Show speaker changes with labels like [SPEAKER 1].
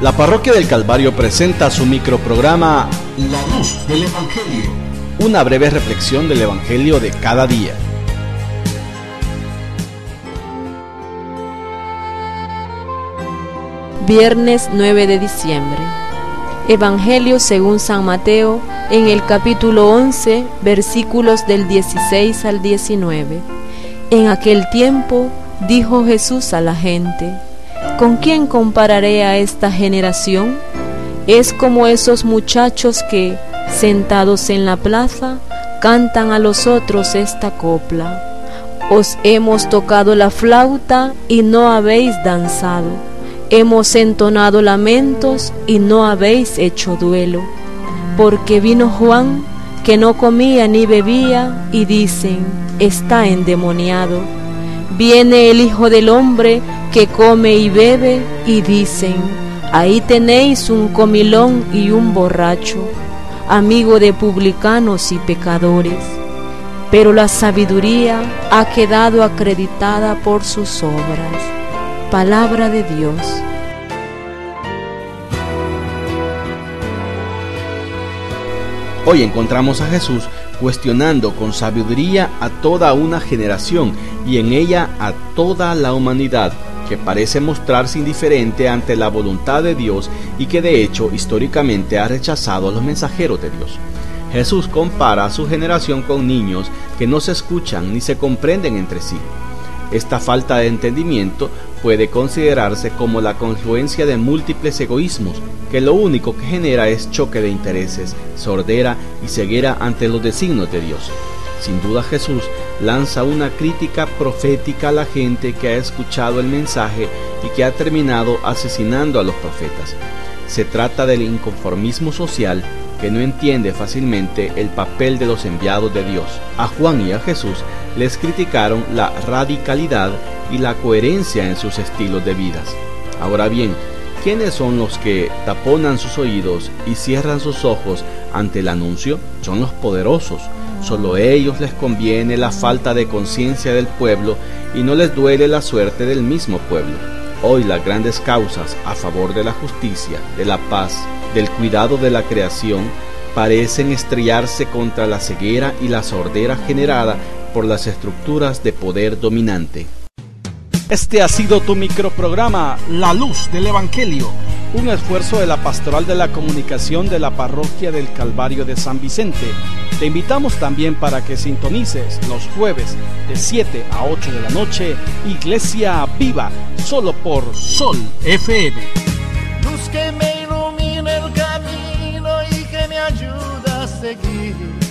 [SPEAKER 1] La Parroquia del Calvario presenta su microprograma
[SPEAKER 2] La Luz del Evangelio.
[SPEAKER 1] Una breve reflexión del Evangelio de cada día.
[SPEAKER 3] Viernes 9 de diciembre. Evangelio según San Mateo en el capítulo 11, versículos del 16 al 19. En aquel tiempo dijo Jesús a la gente, ¿Con quién compararé a esta generación? Es como esos muchachos que, sentados en la plaza, cantan a los otros esta copla. Os hemos tocado la flauta y no habéis danzado. Hemos entonado lamentos y no habéis hecho duelo. Porque vino Juan, que no comía ni bebía, y dicen, está endemoniado. Viene el Hijo del Hombre, que come y bebe y dicen, ahí tenéis un comilón y un borracho, amigo de publicanos y pecadores. Pero la sabiduría ha quedado acreditada por sus obras. Palabra de Dios.
[SPEAKER 1] Hoy encontramos a Jesús cuestionando con sabiduría a toda una generación y en ella a toda la humanidad que parece mostrarse indiferente ante la voluntad de Dios y que de hecho históricamente ha rechazado a los mensajeros de Dios. Jesús compara a su generación con niños que no se escuchan ni se comprenden entre sí. Esta falta de entendimiento puede considerarse como la confluencia de múltiples egoísmos, que lo único que genera es choque de intereses, sordera y ceguera ante los designios de Dios. Sin duda Jesús lanza una crítica profética a la gente que ha escuchado el mensaje y que ha terminado asesinando a los profetas. Se trata del inconformismo social que no entiende fácilmente el papel de los enviados de Dios. A Juan y a Jesús les criticaron la radicalidad y la coherencia en sus estilos de vidas. Ahora bien, ¿quiénes son los que taponan sus oídos y cierran sus ojos ante el anuncio? Son los poderosos, Solo a ellos les conviene la falta de conciencia del pueblo y no les duele la suerte del mismo pueblo. Hoy las grandes causas a favor de la justicia, de la paz, del cuidado de la creación, parecen estrellarse contra la ceguera y la sordera generada por las estructuras de poder dominante.
[SPEAKER 4] Este ha sido tu microprograma La Luz del Evangelio, un esfuerzo de la Pastoral de la Comunicación de la Parroquia del Calvario de San Vicente. Te invitamos también para que sintonices los jueves de 7 a 8 de la noche Iglesia Viva, solo por Sol FM.
[SPEAKER 5] Luz que me ilumina el camino y que me ayuda a seguir